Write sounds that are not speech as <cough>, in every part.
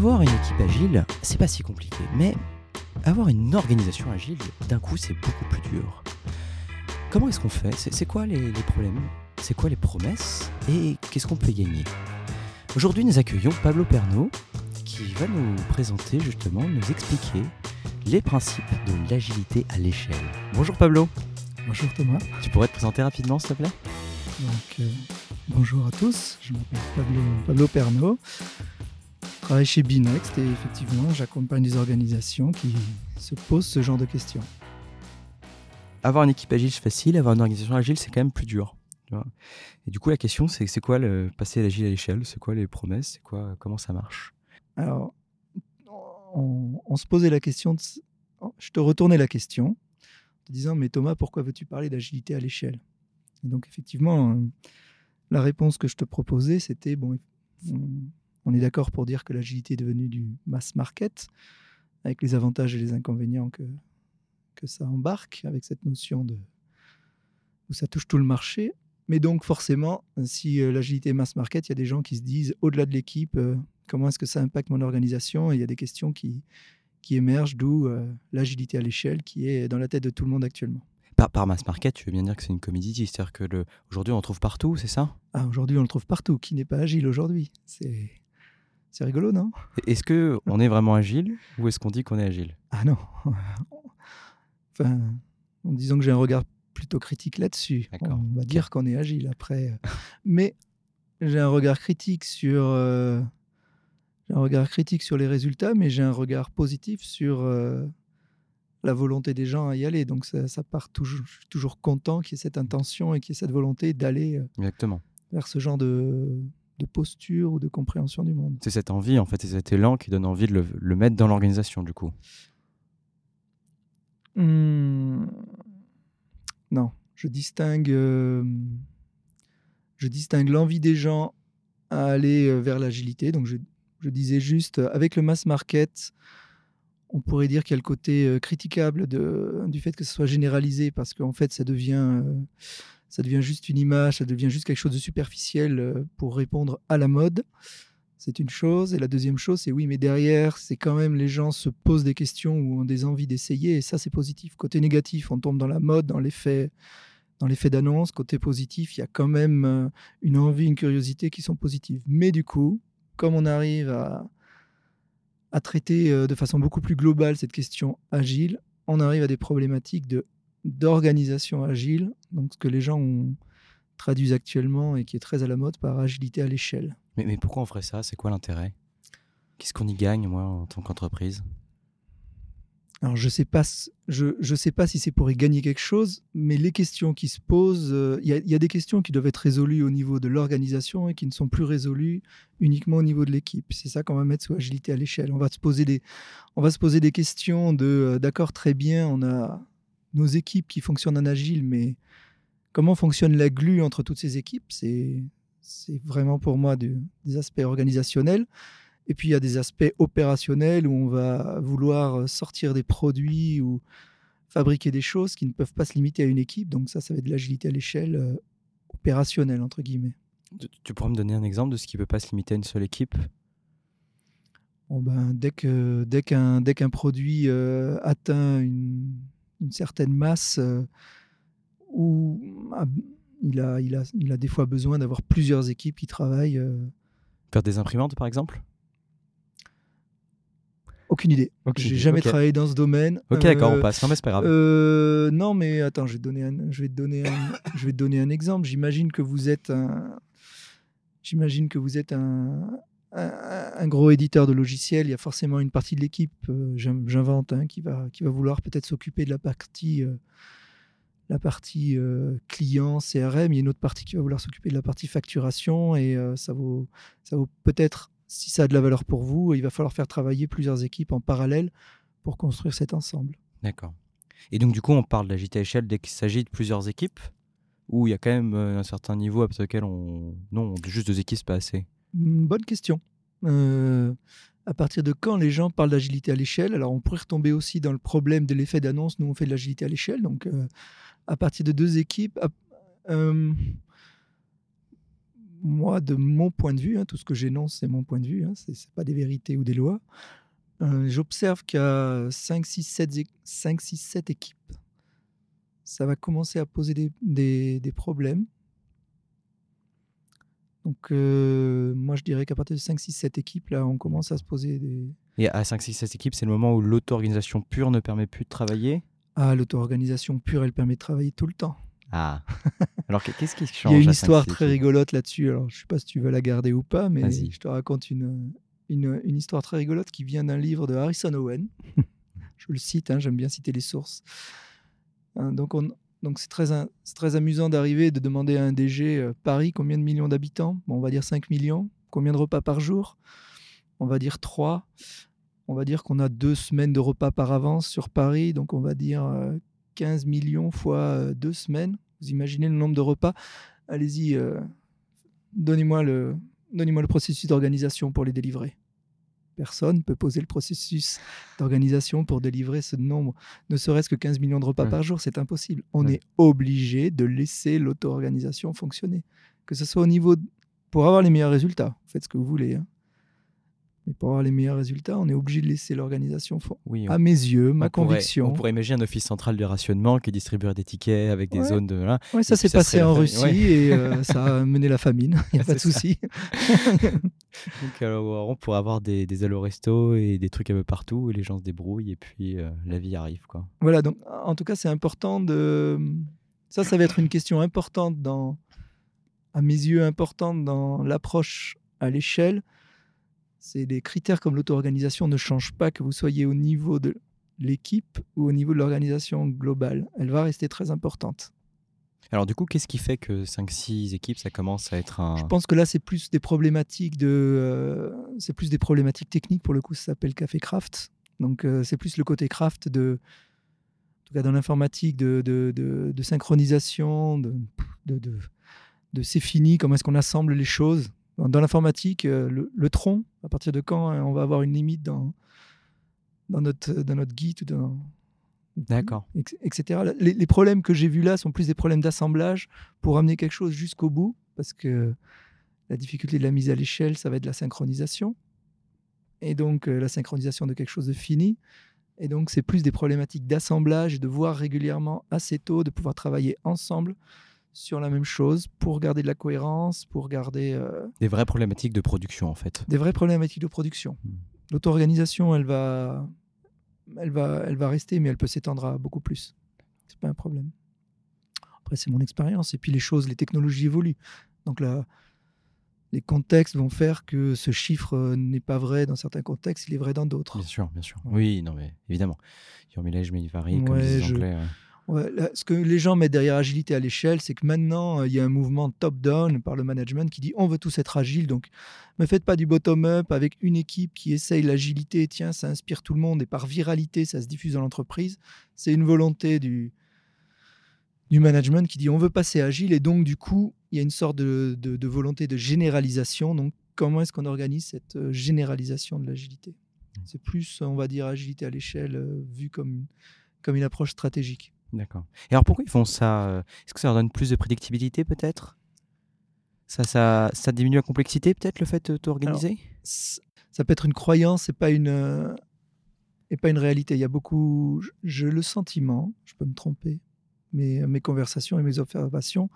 Avoir une équipe agile, c'est pas si compliqué, mais avoir une organisation agile, d'un coup, c'est beaucoup plus dur. Comment est-ce qu'on fait? C'est quoi les, les problèmes? C'est quoi les promesses? Et qu'est-ce qu'on peut gagner? Aujourd'hui, nous accueillons Pablo Pernaud, qui va nous présenter justement, nous expliquer les principes de l'agilité à l'échelle. Bonjour Pablo. Bonjour Thomas. Tu pourrais te présenter rapidement, s'il te plaît? Donc, euh, bonjour à tous, je m'appelle Pablo, Pablo Pernaud. Travaille chez Binext et effectivement, j'accompagne des organisations qui se posent ce genre de questions. Avoir une équipe agile, c'est facile. Avoir une organisation agile, c'est quand même plus dur. tu vois. Et du coup, la question, c'est c'est quoi le passer l'agile à l'échelle? C'est quoi les promesses? C'est quoi Comment ça marche? Alors, on, on se posait la question, de, je te retournais la question, en te disant, mais Thomas, pourquoi veux-tu parler d'agilité à l'échelle? Donc, effectivement, euh, la réponse que je te proposais, c'était, bon, on, on est d'accord pour dire que l'agilité est devenue du mass market, avec les avantages et les inconvénients que, que ça embarque, avec cette notion de où ça touche tout le marché. Mais donc forcément, si euh, l'agilité est mass market, il y a des gens qui se disent, au-delà de l'équipe, euh, comment est-ce que ça impacte mon organisation? Et il y a des questions qui, qui émergent, d'où euh, l'agilité à l'échelle qui est dans la tête de tout le monde actuellement. par, par mass market, tu veux bien dire que c'est une commodity, c'est-à-dire que le- aujourd'hui, on en trouve partout, c'est ça? Ah, aujourd'hui, on le trouve partout. Qui n'est pas agile aujourd'hui? C'est c'est rigolo, non? Est-ce que on est vraiment agile ou est-ce qu'on dit qu'on est agile? Ah non. <laughs> enfin, en disant que j'ai un regard plutôt critique là-dessus, on va dire qu'on est agile après. <laughs> Mais j'ai un regard critique sur euh, un regard critique sur les résultats, mais j'ai un regard positif sur euh, la volonté des gens à y aller. Donc ça, ça part toujours, je suis toujours content qu'il y ait cette intention et qu'il y ait cette volonté d'aller euh, vers ce genre de, de posture ou de compréhension du monde. C'est cette envie, en fait, c'est cet élan qui donne envie de le, le mettre dans l'organisation, du coup. Hmm, Non, je distingue, euh, je distingue l'envie des gens à aller euh, vers l'agilité. Donc, je, je disais juste, euh, avec le mass market, on pourrait dire qu'il y a le côté critiquable de, du fait que ce soit généralisé parce qu'en fait, ça devient, euh, ça devient juste une image, ça devient juste quelque chose de superficiel euh, pour répondre à la mode. C'est une chose. Et la deuxième chose, c'est oui, mais derrière, c'est quand même les gens se posent des questions ou ont des envies d'essayer. Et ça, c'est positif. Côté négatif, on tombe dans la mode, dans l'effet dans l'effet d'annonce. Côté positif, il y a quand même euh, une envie, une curiosité qui sont positives. Mais du coup, comme on arrive à, traiter euh, de façon beaucoup plus globale cette question agile, on arrive à des problématiques de d'organisation agile, donc ce que les gens ont traduisent actuellement et qui est très à la mode par agilité à l'échelle. Mais, mais pourquoi on ferait ça? C'est quoi l'intérêt? Qu'est-ce qu'on y gagne, moi, en tant qu'entreprise? Alors je sais pas, je, je sais pas si c'est pour y gagner quelque chose, mais les questions qui se posent, euh, il y, a- il y a des questions qui doivent être résolues au niveau de l'organisation et qui ne sont plus résolues uniquement au niveau de l'équipe. C'est ça qu'on va mettre sous agilité à l'échelle. On va se poser des, on va se poser des questions de, euh, d'accord, très bien, on a nos équipes qui fonctionnent en agile, mais comment fonctionne la glue entre toutes ces équipes? C'est, vraiment pour moi de- des aspects organisationnels. Et puis il y a des aspects opérationnels où on va vouloir sortir des produits ou fabriquer des choses qui ne peuvent pas se limiter à une équipe. Donc ça, ça va être de l'agilité à l'échelle euh, opérationnelle, entre guillemets. Tu- pourrais me donner un exemple de ce qui ne peut pas se limiter à une seule équipe? Bon, ben, dès, qu'un, dès qu'un produit euh, atteint une, une certaine masse, euh, où ah, il, a, il, a, il a des fois besoin d'avoir plusieurs équipes qui travaillent. euh, Faire des imprimantes, par exemple? Aucune idée. Aucune J'ai idée, jamais travaillé dans ce domaine. Ok, d'accord, Euh, on passe. Non, mais c'est pas grave. Euh, non, mais attends, je vais te donner un, je vais te donner un, <coughs> je vais te donner un exemple. J'imagine que vous êtes un, j'imagine que vous êtes un, un, gros éditeur de logiciels. Il y a forcément une partie de l'équipe, euh, j'in- j'invente, hein, qui va, qui va vouloir peut-être s'occuper de la partie, euh, la partie euh, client, CRM. Il y a une autre partie qui va vouloir s'occuper de la partie facturation, et ça vaut, ça vaut peut-être, si ça a de la valeur pour vous, il va falloir faire travailler plusieurs équipes en parallèle pour construire cet ensemble. D'accord. Et donc, du coup, on parle d'agilité à échelle dès qu'il s'agit de plusieurs équipes Ou il y a quand même un certain niveau à duquel on. Non, juste deux équipes, c'est pas assez? Hmm, Bonne question. Euh, à partir de quand les gens parlent d'agilité à l'échelle? Alors, on pourrait retomber aussi dans le problème de l'effet d'annonce. Nous, on fait de l'agilité à l'échelle. Donc, euh, à partir de deux équipes, euh, moi, de mon point de vue, hein, tout ce que j'énonce, c'est mon point de vue, hein, ce n'est pas des vérités ou des lois. J'observe qu'il y a 5, 6, 7, 5, 6, 7 équipes. Ça va commencer à poser des problèmes. Donc, euh, moi, je dirais qu'à partir de 5, 6, 7 équipes, là, on commence à se poser des. Et à 5, 6, 7 équipes, c'est le moment où l'auto-organisation pure ne permet plus de travailler? Ah, l'auto-organisation pure, elle permet de travailler tout le temps. Ah. <laughs> Alors, qu'est-ce qui change Il y a une histoire très rigolote là-dessus. Alors, je ne sais pas si tu veux la garder ou pas, mais je te raconte une, une, une, histoire très rigolote qui vient d'un livre de Harrison Owen. <laughs> je le cite, hein, j'aime bien citer les sources. Hein, donc, on, donc c'est très, très amusant d'arriver et de demander à un DG euh, Paris combien de millions d'habitants? Bon, On va dire 5 millions. Combien de repas par jour? On va dire 3. On va dire qu'on a deux semaines de repas par avance sur Paris. Donc on va dire 15 euh, millions fois euh, deux semaines. Vous imaginez le nombre de repas? Allez-y, donnez-moi le, donnez-moi le processus d'organisation pour les délivrer personne peut poser le processus d'organisation pour délivrer ce nombre, ne serait-ce que 15 millions de repas par jour, c'est impossible. On est obligé de laisser l'auto-organisation fonctionner. Que ce soit au niveau... Pour avoir les meilleurs résultats, faites ce que vous voulez. Hein. Mais pour avoir les meilleurs résultats, on est obligé de laisser l'organisation. Oui, à mes yeux, ma conviction. on pourrait imaginer un office central de rationnement qui distribuerait des tickets avec des zones de. Là. Oui, ça s'est passé en Russie et euh, ça a <laughs> mené la famine. Il n'y a pas de souci. <laughs> Donc, alors, on pourrait avoir des, des resto et des trucs un peu partout et les gens se débrouillent et puis euh, la vie arrive. Quoi. Voilà, donc en tout cas, c'est important de. Ça, ça va être une question importante dans. À mes yeux, importante dans l'approche à l'échelle c'est des critères comme l'auto-organisation ne changent pas que vous soyez au niveau de l'équipe ou au niveau de l'organisation globale. Elle va rester très importante. Alors du coup, qu'est-ce qui fait que 5-6 équipes, ça commence à être un... Je pense que là, c'est plus des problématiques de, euh, c'est plus des problématiques techniques. Pour le coup, ça s'appelle Café Craft. Donc euh, c'est plus le côté craft de, en tout cas dans l'informatique, de, de, de, synchronisation, de, de, c'est fini, comment est-ce qu'on assemble les choses. Dans l'informatique, euh, le, tronc, à partir de quand hein, on va avoir une limite dans, dans, notre, dans notre Git ou dans. D'accord. Etc. Les, problèmes que j'ai vus là sont plus des problèmes d'assemblage pour amener quelque chose jusqu'au bout, parce que la difficulté de la mise à l'échelle, ça va être la synchronisation. Et donc, euh, la synchronisation de quelque chose de fini. Et donc, c'est plus des problématiques d'assemblage et de voir régulièrement assez tôt, de pouvoir travailler ensemble sur la même chose pour garder de la cohérence, pour garder... Euh, des vraies problématiques de production, en fait. Des vraies problématiques de production. Hmm. L'auto-organisation, elle va, elle, va, elle va rester, mais elle peut s'étendre à beaucoup plus. C'est pas un problème. Après, c'est mon expérience. Et puis, les choses, les technologies évoluent. Donc, là, les contextes vont faire que ce chiffre euh, n'est pas vrai dans certains contextes, il est vrai dans d'autres. Bien sûr, bien sûr. Oui, non, mais évidemment. Your mileage may vary, comme disent les Anglais ce que les gens mettent derrière agilité à l'échelle, c'est que maintenant, euh, il y a un mouvement top-down par le management qui dit on veut tous être agile. Donc, ne faites pas du bottom-up avec une équipe qui essaye l'agilité. Tiens, ça inspire tout le monde et par viralité, ça se diffuse dans l'entreprise. C'est une volonté du, du management qui dit on veut passer agile. Et donc, du coup, il y a une sorte de, de volonté de généralisation. Donc, comment est-ce qu'on organise cette euh, généralisation de l'agilité? Mmh. C'est plus, on va dire, agilité à l'échelle euh, vue comme, comme une approche stratégique. D'accord. Et alors pourquoi ils font ça euh, Est-ce que ça leur donne plus de prédictibilité peut-être? Ça, ça, ça, diminue la complexité peut-être le fait de t'organiser? Ça peut être une croyance et pas une, euh, et pas une réalité. Il y a beaucoup, j'ai le sentiment, je peux me tromper, mais mes conversations et mes observations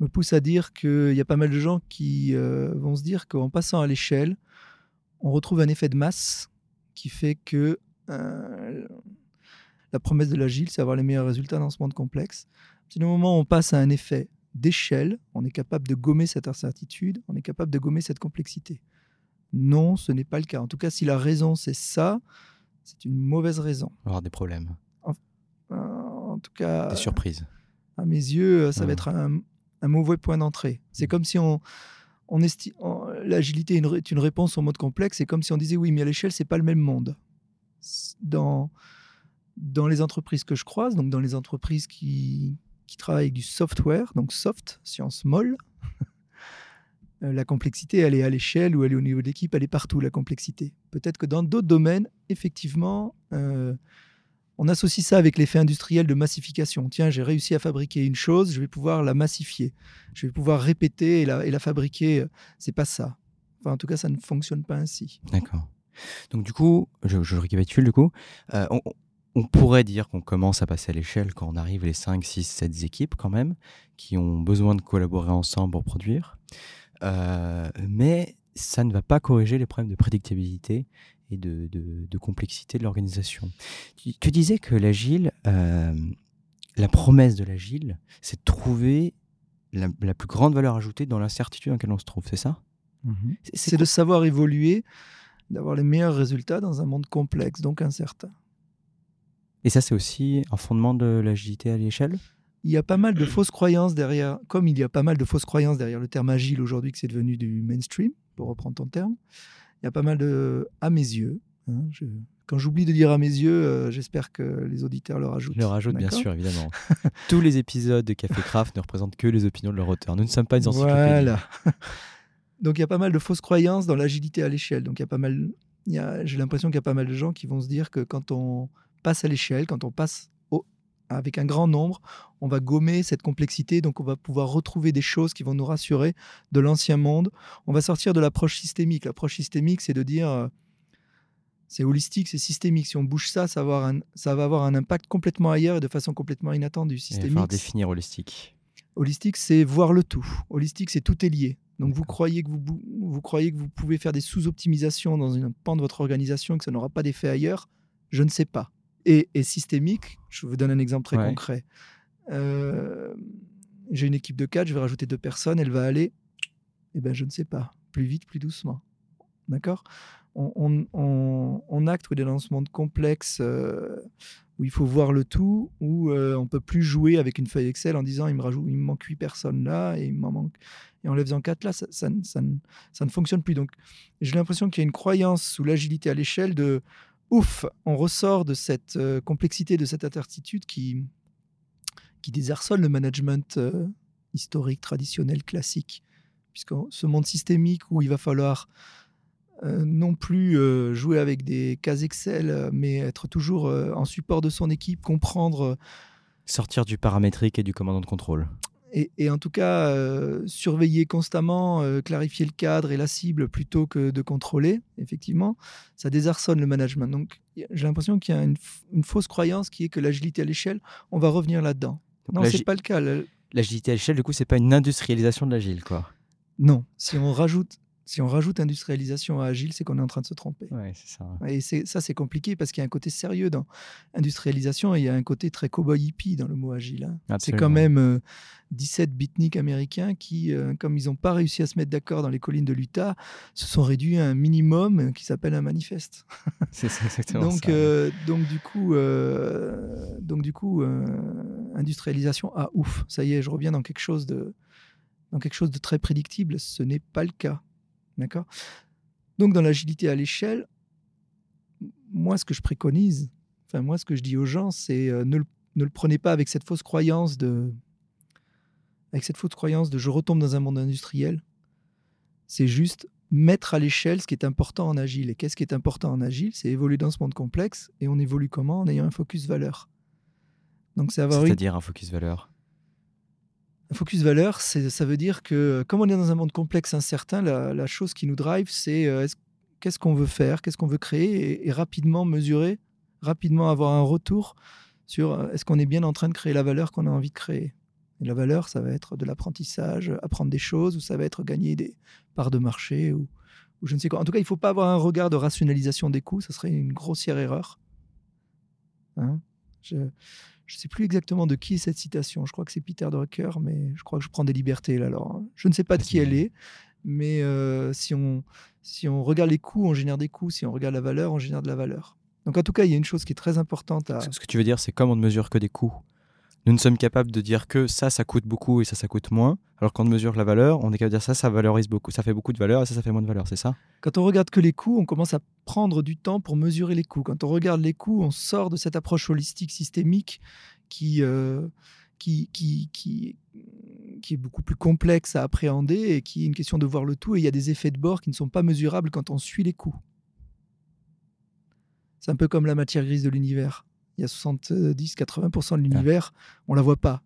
me poussent à dire qu'il y a pas mal de gens qui euh, vont se dire qu'en passant à l'échelle, on retrouve un effet de masse qui fait que la promesse de l'agile, c'est avoir les meilleurs résultats dans ce monde complexe. Si au moment où on passe à un effet d'échelle, on est capable de gommer cette incertitude, on est capable de gommer cette complexité. Non, ce n'est pas le cas. En tout cas, si la raison c'est ça, c'est une mauvaise raison. avoir des problèmes. En, tout cas. Des surprises. À mes yeux, ça va être un, mauvais point d'entrée. C'est comme si on, l'agilité est une, réponse au mode complexe. C'est comme si on disait oui, mais à l'échelle, c'est pas le même monde. Dans dans les entreprises que je croise, donc dans les entreprises qui, qui travaillent avec du software, donc soft, science molle, <laughs> euh, la complexité, elle est à l'échelle ou elle est au niveau d'équipe, elle est partout, la complexité. Peut-être que dans d'autres domaines, effectivement, euh, on associe ça avec l'effet industriel de massification. Tiens, j'ai réussi à fabriquer une chose, je vais pouvoir la massifier. Je vais pouvoir répéter et la, et la fabriquer. C'est pas ça. Enfin, en tout cas, ça ne fonctionne pas ainsi. D'accord. Donc du coup, je, je récapitule du coup, euh, on pourrait dire qu'on commence à passer à l'échelle quand on arrive les 5, 6, 7 équipes quand même, qui ont besoin de collaborer ensemble pour produire. Euh, mais ça ne va pas corriger les problèmes de prédictibilité et de, de- de complexité de l'organisation. Tu, tu disais que l'agile, euh, la promesse de l'agile, c'est de trouver la, la plus grande valeur ajoutée dans l'incertitude dans laquelle on se trouve, c'est ça? C'est- C'est de savoir évoluer, d'avoir les meilleurs résultats dans un monde complexe, donc incertain. Et ça, c'est aussi un fondement de l'agilité à l'échelle? Il y a pas mal de <clears throat> fausses croyances derrière, comme il y a pas mal de fausses croyances derrière le terme agile aujourd'hui que c'est devenu du mainstream, pour reprendre ton terme. Il y a pas mal de, à mes yeux, hein, je- quand j'oublie de dire à mes yeux, euh, j'espère que les auditeurs le rajoutent. Je le rajoute, bien sûr, évidemment. <laughs> Tous les épisodes de Café Craft ne représentent que les opinions de leur auteur. Nous ne sommes pas des encyclopédies. Voilà. <laughs> Donc il y a pas mal de fausses croyances dans l'agilité à l'échelle. Donc il y a pas mal, j'ai l'impression qu'il y a pas mal de gens qui vont se dire que quand on passe à l'échelle, quand on passe au- avec un grand nombre, on va gommer cette complexité. Donc on va pouvoir retrouver des choses qui vont nous rassurer de l'ancien monde. On va sortir de l'approche systémique. L'approche systémique, c'est de dire euh, c'est holistique, c'est systémique. Si on bouge ça, ça va, avoir un, ça va avoir un impact complètement ailleurs et de façon complètement inattendue. Il va Systémique, falloir définir holistique. Holistique, c'est voir le tout. Holistique, c'est tout est lié. Donc vous croyez que vous, vous croyez que vous pouvez faire des sous-optimisations dans une pan de votre organisation et que ça n'aura pas d'effet ailleurs? Je ne sais pas. Et, et systémique, je vous donne un exemple très Ouais. concret. Euh, J'ai une équipe de quatre, je vais rajouter deux personnes, elle va aller, eh ben je ne sais pas, plus vite, plus doucement. D'accord? On, on- on- on acte dans dans ce monde complexe euh, où il faut voir le tout, où euh, on peut plus jouer avec une feuille Excel en disant il me, rajoute, il me manque 8 personnes là et il m'en manque. Et en les faisant 4 là, ça, ça ne fonctionne plus. Donc j'ai l'impression qu'il y a une croyance sous l'agilité à l'échelle de ouf, on ressort de cette euh, complexité, de cette incertitude qui, qui désarçonne le management euh, historique, traditionnel, classique. Puisque ce monde systémique où il va falloir euh, non plus jouer avec des cases Excel, mais être toujours en support de son équipe, comprendre Sortir du paramétrique et du commandant de contrôle. Et, et en tout cas euh, surveiller constamment, euh, clarifier le cadre et la cible plutôt que de contrôler, effectivement, ça désarçonne le management. Donc j'ai l'impression qu'il y a une, fausse croyance qui est que l'agilité à l'échelle, on va revenir là-dedans. Non, l'agi- c'est pas le cas. L'agilité à l'échelle, du coup, c'est pas une industrialisation de l'agile, quoi. Non, si on rajoute, si on rajoute industrialisation à agile, c'est qu'on est en train de se tromper. Ouais, c'est ça. Et ça, c'est compliqué parce qu'il y a un côté sérieux dans industrialisation et il y a un côté très cowboy hippie dans le mot agile. hein. C'est quand même euh, 17 beatniks américains qui, euh, comme ils n'ont pas réussi à se mettre d'accord dans les collines de l'Utah, se sont réduits à un minimum qui s'appelle un manifeste. <laughs> C'est c'est exactement Donc, ça. euh, donc du coup, euh, donc du coup, euh, industrialisation, ah ouf, ça y est, je reviens dans quelque chose de, dans quelque chose de très prédictible. Ce n'est pas le cas, d'accord? Donc dans l'agilité à l'échelle, moi ce que je préconise, enfin moi ce que je dis aux gens, c'est euh, ne, le, ne le prenez pas avec cette fausse croyance de, avec cette fausse croyance de je retombe dans un monde industriel. C'est juste mettre à l'échelle ce qui est important en agile. Et qu'est-ce qui est important en agile? C'est évoluer dans ce monde complexe. Et on évolue comment? En ayant un focus valeur. Donc c'est avoir C'est-à-dire un focus valeur? Un focus valeur, ça veut dire que comme on est dans un monde complexe, incertain, la, chose qui nous drive, c'est euh, est-ce- qu'est-ce qu'on veut faire, qu'est-ce qu'on veut créer, et, rapidement mesurer, rapidement avoir un retour sur euh, est-ce qu'on est bien en train de créer la valeur qu'on a envie de créer. Et la valeur, ça va être de l'apprentissage, apprendre des choses, ou ça va être gagner des parts de marché, ou, ou je ne sais quoi. En tout cas, il ne faut pas avoir un regard de rationalisation des coûts, ça serait une grossière erreur. Hein? Je ne sais plus exactement de qui est cette citation. Je crois que c'est Peter Drucker, mais je crois que je prends des libertés là. Alors, hein. je ne sais pas de qui elle est, mais euh, si, on, si on regarde les coûts, on génère des coûts. Si on regarde la valeur, on génère de la valeur. Donc, en tout cas, il y a une chose qui est très importante à. Ce ce que tu veux dire, c'est comme on ne mesure que des coûts. Nous ne sommes capables de dire que ça, ça coûte beaucoup et ça, ça coûte moins. Alors qu'on mesure la valeur, on est capable de dire ça, ça valorise beaucoup. Ça fait beaucoup de valeur et ça, ça fait moins de valeur, c'est ça? Quand on regarde que les coûts, on commence à prendre du temps pour mesurer les coûts. Quand on regarde les coûts, on sort de cette approche holistique systémique euh, qui, qui, qui, qui est beaucoup plus complexe à appréhender et qui est une question de voir le tout. Et il y a des effets de bord qui ne sont pas mesurables quand on suit les coûts. C'est un peu comme la matière grise de l'univers. Il y a 70-80% de l'univers, on la voit pas.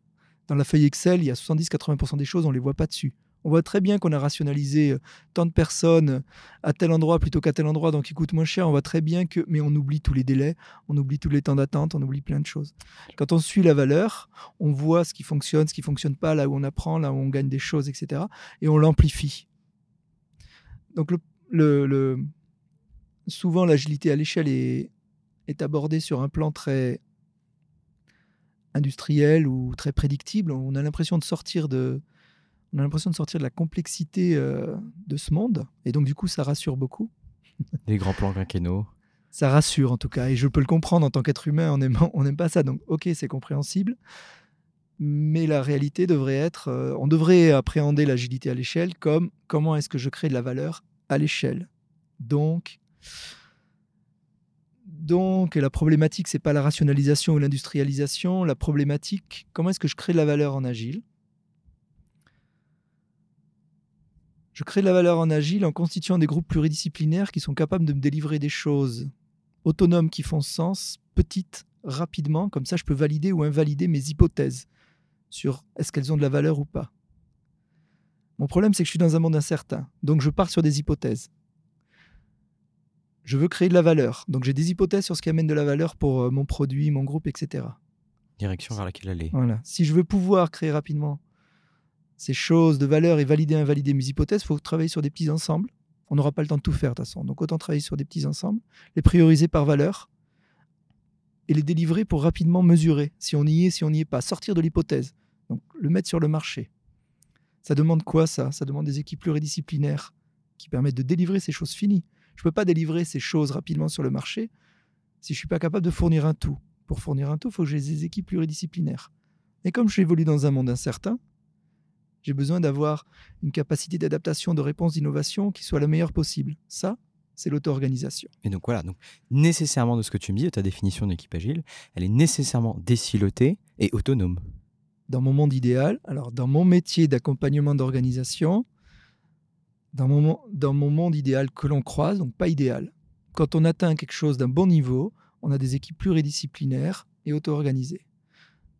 Dans la feuille Excel, il y a 70-80% des choses, on les voit pas dessus. On voit très bien qu'on a rationalisé euh, tant de personnes à tel endroit plutôt qu'à tel endroit, donc il coûte moins cher. On voit très bien que, mais on oublie tous les délais, on oublie tous les temps d'attente, on oublie plein de choses. Quand on suit la valeur, on voit ce qui fonctionne, ce qui fonctionne pas, là où on apprend, là où on gagne des choses, etc. Et on l'amplifie. Donc le, souvent l'agilité à l'échelle est, est abordée sur un plan très industriel ou très prédictible. On a l'impression de sortir de, on a l'impression de sortir de la complexité euh, de ce monde. Et donc, du coup, ça rassure beaucoup. <laughs> Les grands plans quinquennaux. Ça rassure, en tout cas. Et je peux le comprendre en tant qu'être humain, on n'aime pas ça. Donc, OK, c'est compréhensible. Mais la réalité devrait être, euh, on devrait appréhender l'agilité à l'échelle comme comment est-ce que je crée de la valeur à l'échelle. Donc, donc, la problématique, c'est pas la rationalisation ou l'industrialisation. La problématique, comment est-ce que je crée de la valeur en agile? Je crée de la valeur en agile en constituant des groupes pluridisciplinaires qui sont capables de me délivrer des choses autonomes qui font sens, petites, rapidement. Comme ça, je peux valider ou invalider mes hypothèses sur est-ce qu'elles ont de la valeur ou pas. Mon problème, c'est que je suis dans un monde incertain. Donc, je pars sur des hypothèses. Je veux créer de la valeur. Donc, j'ai des hypothèses sur ce qui amène de la valeur pour euh, mon produit, mon groupe, etc. Direction vers laquelle aller. Voilà. Si je veux pouvoir créer rapidement ces choses de valeur et valider, invalider mes hypothèses, il faut travailler sur des petits ensembles. On n'aura pas le temps de tout faire de toute façon. Donc autant travailler sur des petits ensembles, les prioriser par valeur et les délivrer pour rapidement mesurer si on y est, si on n'y est pas. Sortir de l'hypothèse. Donc le mettre sur le marché. Ça demande quoi ça? Ça demande des équipes pluridisciplinaires qui permettent de délivrer ces choses finies. Je ne peux pas délivrer ces choses rapidement sur le marché si je ne suis pas capable de fournir un tout. Pour fournir un tout, il faut que j'ai des équipes pluridisciplinaires. Et comme je évolue dans un monde incertain, j'ai besoin d'avoir une capacité d'adaptation, de réponse, d'innovation qui soit la meilleure possible. Ça, c'est l'auto-organisation. Et donc voilà, donc nécessairement de ce que tu me dis, de ta définition d'équipe agile, elle est nécessairement décilotée et autonome. Dans mon monde idéal, alors dans mon métier d'accompagnement d'organisation, dans mon, dans mon monde idéal que l'on croise, donc pas idéal, quand on atteint quelque chose d'un bon niveau, on a des équipes pluridisciplinaires et auto-organisées.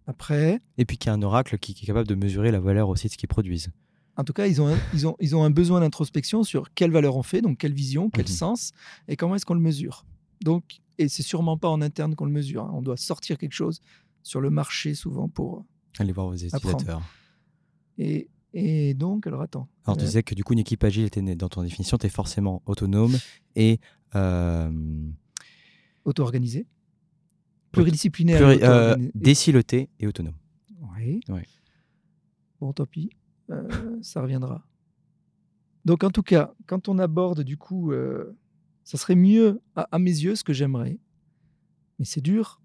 Après. Et puis qu'il y a un oracle qui, est capable de mesurer la valeur aussi de ce qu'ils produisent. En tout cas, ils ont un, ils ont, ils ont un besoin d'introspection sur quelle valeur on fait, donc quelle vision, quel mhm. sens, et comment est-ce qu'on le mesure. Donc, et c'est sûrement pas en interne qu'on le mesure. Hein. On doit sortir quelque chose sur le marché souvent pour aller voir vos utilisateurs. Et, et, donc, alors attends. Alors tu euh, disais que du coup, une équipe agile était dans ton définition, tu es forcément autonome et euh... auto-organisée pluridisciplinaire. euh, déciloté et autonome. Oui. Bon, tant pis, euh, ça reviendra. Donc, en tout cas, quand on aborde, du coup, euh, ça serait mieux, à, mes yeux, ce que j'aimerais. Mais c'est dur,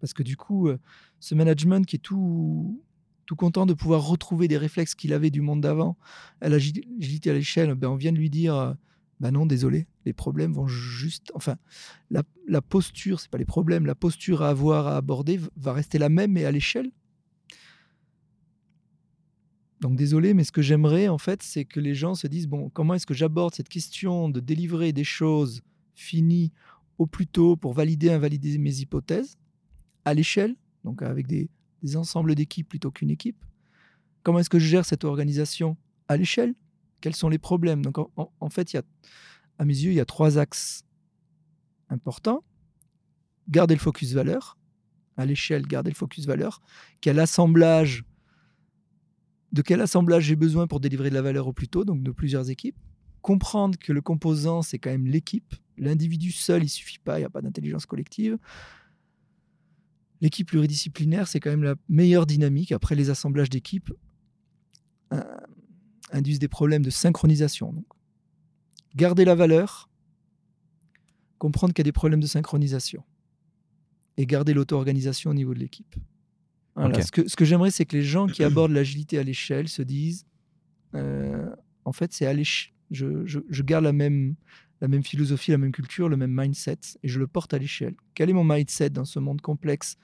parce que du coup, euh, ce management qui est tout, tout content de pouvoir retrouver des réflexes qu'il avait du monde d'avant, à l'agilité à l'échelle, ben, on vient de lui dire ben non, désolé, les problèmes vont juste. Enfin, la, la posture, c'est pas les problèmes, la posture à avoir, à aborder va rester la même, mais à l'échelle. Donc désolé, mais ce que j'aimerais en fait, c'est que les gens se disent bon, comment est-ce que j'aborde cette question de délivrer des choses finies au plus tôt pour valider, invalider mes hypothèses à l'échelle, donc avec des, des ensembles d'équipes plutôt qu'une équipe. Comment est-ce que je gère cette organisation à l'échelle? Quels sont les problèmes? Donc, en, fait, il y a, à mes yeux, il y a trois axes importants. Garder le focus valeur, à l'échelle, garder le focus valeur. Quel assemblage, de quel assemblage j'ai besoin pour délivrer de la valeur au plus tôt, donc de plusieurs équipes? Comprendre que le composant, c'est quand même l'équipe. L'individu seul, il suffit pas, il n'y a pas d'intelligence collective. L'équipe pluridisciplinaire, c'est quand même la meilleure dynamique. Après les assemblages d'équipes, euh, induisent des problèmes de synchronisation. Donc, garder la valeur, comprendre qu'il y a des problèmes de synchronisation et garder l'auto-organisation au niveau de l'équipe. Ce que, ce que j'aimerais, c'est que les gens qui abordent l'agilité à l'échelle se disent euh, en fait, c'est à l'échelle. Je, je, je, garde la même, la même philosophie, la même culture, le même mindset et je le porte à l'échelle. Quel est mon mindset dans ce monde complexe?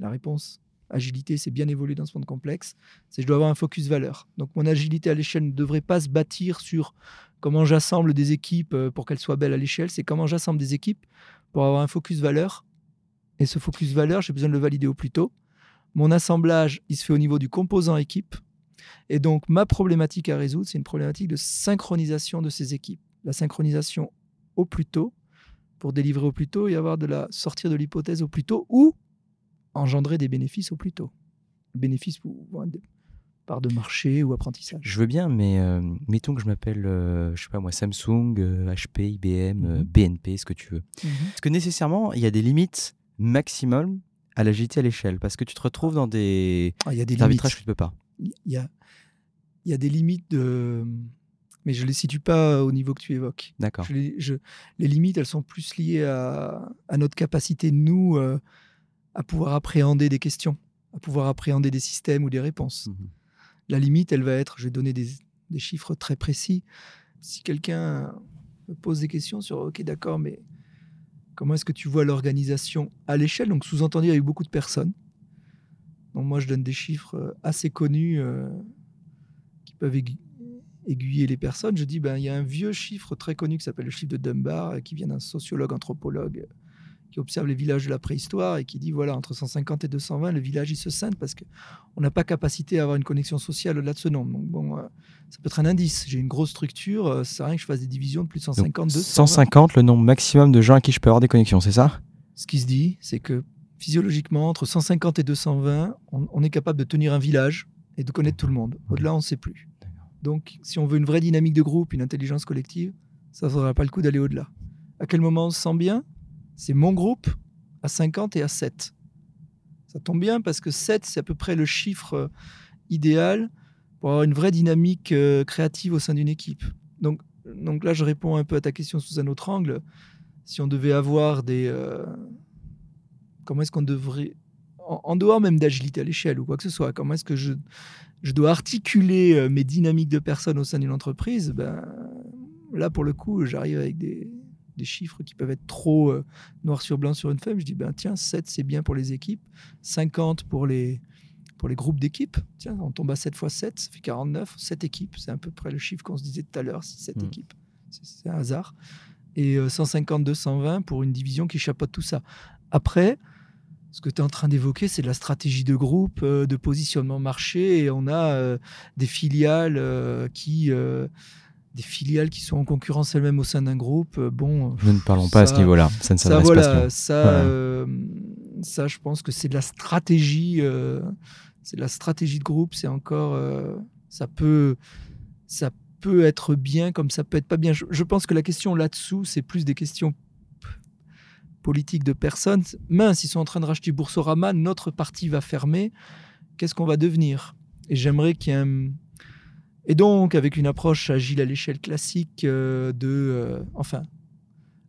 La réponse agilité, c'est bien évolué dans ce monde complexe, c'est je dois avoir un focus valeur. Donc mon agilité à l'échelle ne devrait pas se bâtir sur comment j'assemble des équipes euh, pour qu'elles soient belles à l'échelle, c'est comment j'assemble des équipes pour avoir un focus valeur Et ce focus valeur, j'ai besoin de le valider au plus tôt. Mon assemblage, il se fait au niveau du composant équipe. Et donc, ma problématique à résoudre, c'est une problématique de synchronisation de ces équipes. La synchronisation au plus tôt, pour délivrer au plus tôt et avoir de la sortir de l'hypothèse au plus tôt ou engendrer des bénéfices au plus tôt. Bénéfices ou des part de marché ou apprentissage. Je veux bien, mais euh, mettons que je m'appelle, euh, je sais pas moi, Samsung, HP, IBM, BNP, ce que tu veux. Est-ce mhm. que nécessairement, il y a des limites maximum à l'agilité à l'échelle? Parce que tu te retrouves dans des, ah, il y a des arbitrages que tu ne peux pas. Il y a, il y a des limites de mais je ne les situe pas au niveau que tu évoques. D'accord. Les, les, limites, elles sont plus liées à, à notre capacité, nous, euh, à pouvoir appréhender des questions, à pouvoir appréhender des systèmes ou des réponses. Mhm. La limite, elle va être, je vais donner des, des chiffres très précis. Si quelqu'un me pose des questions sur, OK, d'accord, mais comment est-ce que tu vois l'organisation à l'échelle? Donc, sous-entendu, avec beaucoup de personnes. Donc, moi, je donne des chiffres euh, assez connus euh, qui peuvent aiguiller les personnes, je dis, ben, il y a un vieux chiffre très connu qui s'appelle le chiffre de Dunbar, euh, qui vient d'un sociologue anthropologue qui observe les villages de la préhistoire et qui dit, voilà, entre 150 et 220, le village, il se scinde parce qu'on n'a pas capacité à avoir une connexion sociale au-delà de ce nombre. Donc, bon, euh, ça peut être un indice. J'ai une grosse structure, euh, ça sert à rien que je fasse des divisions de plus de 150, 220. 150, le nombre maximum de gens à qui je peux avoir des connexions, c'est ça? Ce qui se dit, c'est que physiologiquement, entre 150 et 220, on, on est capable de tenir un village et de connaître tout le monde. Au-delà, on ne sait plus. Donc, si on veut une vraie dynamique de groupe, une intelligence collective, ça ne vaudra pas le coup d'aller au-delà. À quel moment on se sent bien? C'est mon groupe à 50 et à 7. Ça tombe bien parce que 7, c'est à peu près le chiffre euh, idéal pour avoir une vraie dynamique euh, créative au sein d'une équipe. Donc, donc là, je réponds un peu à ta question sous un autre angle. Si on devait avoir des... Euh, comment est-ce qu'on devrait... en dehors même d'agilité à l'échelle ou quoi que ce soit, comment est-ce que je je dois articuler euh, mes dynamiques de personnes au sein d'une entreprise, ben, là, pour le coup, j'arrive avec des, chiffres qui peuvent être trop euh, noir sur blanc sur une feuille. Je dis, ben, tiens, 7, c'est bien pour les équipes, 50 pour les, pour les groupes d'équipes. Tiens, on tombe à 7 fois 7, ça fait 49. 7 équipes, c'est à peu près le chiffre qu'on se disait tout à l'heure, 7 mmh. équipes. C'est un hasard. Et 150, euh, 220 pour une division qui chapeaute tout ça. Après, ce que tu es en train d'évoquer, c'est de la stratégie de groupe, euh, de positionnement marché, et on a euh, des filiales euh, qui des filiales qui sont en concurrence elles-mêmes au sein d'un groupe. bon, nous ne parlons pas à ce niveau-là. Ça ne s'adresse pas. Ça, ça, je pense que c'est de la stratégie. c'est de la stratégie de groupe. C'est encore, ça peut, ça peut être bien comme ça peut être pas bien. je pense que la question là-dessous, c'est plus des questions politique de personnes. Mince, ils sont en train de racheter Boursorama, notre parti va fermer. Qu'est-ce qu'on va devenir? Et j'aimerais qu'il y ait. Et donc, avec une approche agile à l'échelle classique euh, de... Euh, enfin,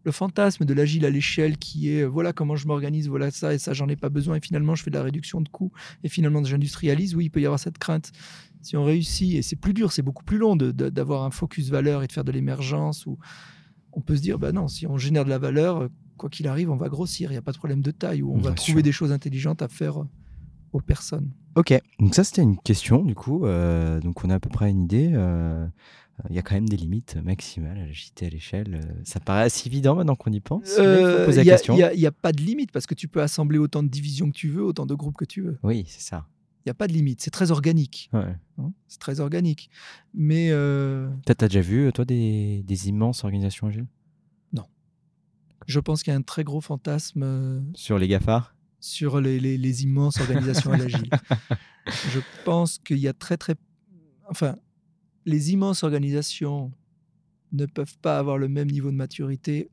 le fantasme de l'agile à l'échelle qui est euh, voilà comment je m'organise, voilà ça, et ça, j'en ai pas besoin, et finalement, je fais de la réduction de coûts, et finalement, j'industrialise. Oui, il peut y avoir cette crainte. Si on réussit, et c'est plus dur, c'est beaucoup plus long d'avoir un focus valeur et de faire de l'émergence, ou on peut se dire, bah non, si on génère de la valeur, quoi qu'il arrive, on va grossir. Il n'y a pas de problème de taille ou on va trouver des choses intelligentes à faire euh, aux personnes. Ok, donc ça c'était une question du coup. Euh, donc on a à peu près une idée. Euh, il y a quand même des limites maximales à l'agilité à l'échelle. Ça paraît assez évident maintenant qu'on y pense. Il n'y a, pas de limite parce que tu peux assembler autant de divisions que tu veux, autant de groupes que tu veux. Oui, c'est ça. Il n'y a pas de limite. C'est très organique. Hein, c'est très organique. Mais. Tu as, déjà vu, toi, des, des immenses organisations agiles? Je pense qu'il y a un très gros fantasme. Euh, sur les GAFAR Sur les, immenses organisations à l'agile. <laughs> Je pense qu'il y a très, très. Enfin, les immenses organisations ne peuvent pas avoir le même niveau de maturité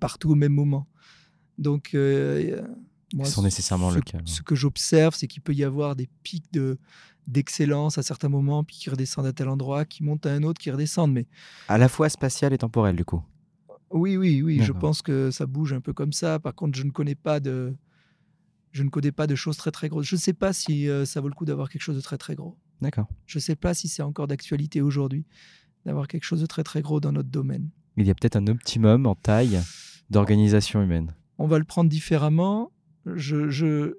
partout au même moment. Donc, euh, moi, sont nécessairement ce, le cas. Ce que j'observe, c'est qu'il peut y avoir des pics de d'excellence à certains moments, puis qui redescendent à tel endroit, qui montent à un autre, qui redescendent. Mais à la fois spatial et temporel, du coup. Oui, oui, oui. Je pense que ça bouge un peu comme ça. Par contre, je ne connais pas de, je ne connais pas de choses très très grosses. Je ne sais pas si euh, ça vaut le coup d'avoir quelque chose de très très gros. D'accord. Je ne sais pas si c'est encore d'actualité aujourd'hui d'avoir quelque chose de très très gros dans notre domaine. Il y a peut-être un optimum en taille d'organisation humaine. On va le prendre différemment. Je, je,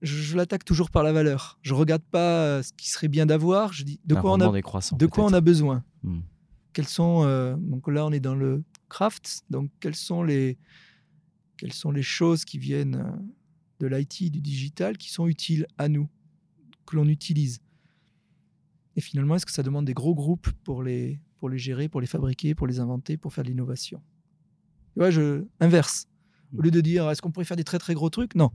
je, l'attaque toujours par la valeur. Je regarde pas euh, ce qui serait bien d'avoir. Je dis de quoi on a, de quoi on a besoin? Hmm. Quels sont euh, donc là on est dans le craft. Donc, quels sont les, Quelles sont les choses qui viennent euh, de l'IT, du digital, qui sont utiles à nous, que l'on utilise? Et finalement, est-ce que ça demande des gros groupes pour les, pour les gérer, pour les fabriquer, pour les inventer, pour faire de l'innovation? Ouais, je inverse. Au lieu de dire est-ce qu'on pourrait faire des très très gros trucs? Non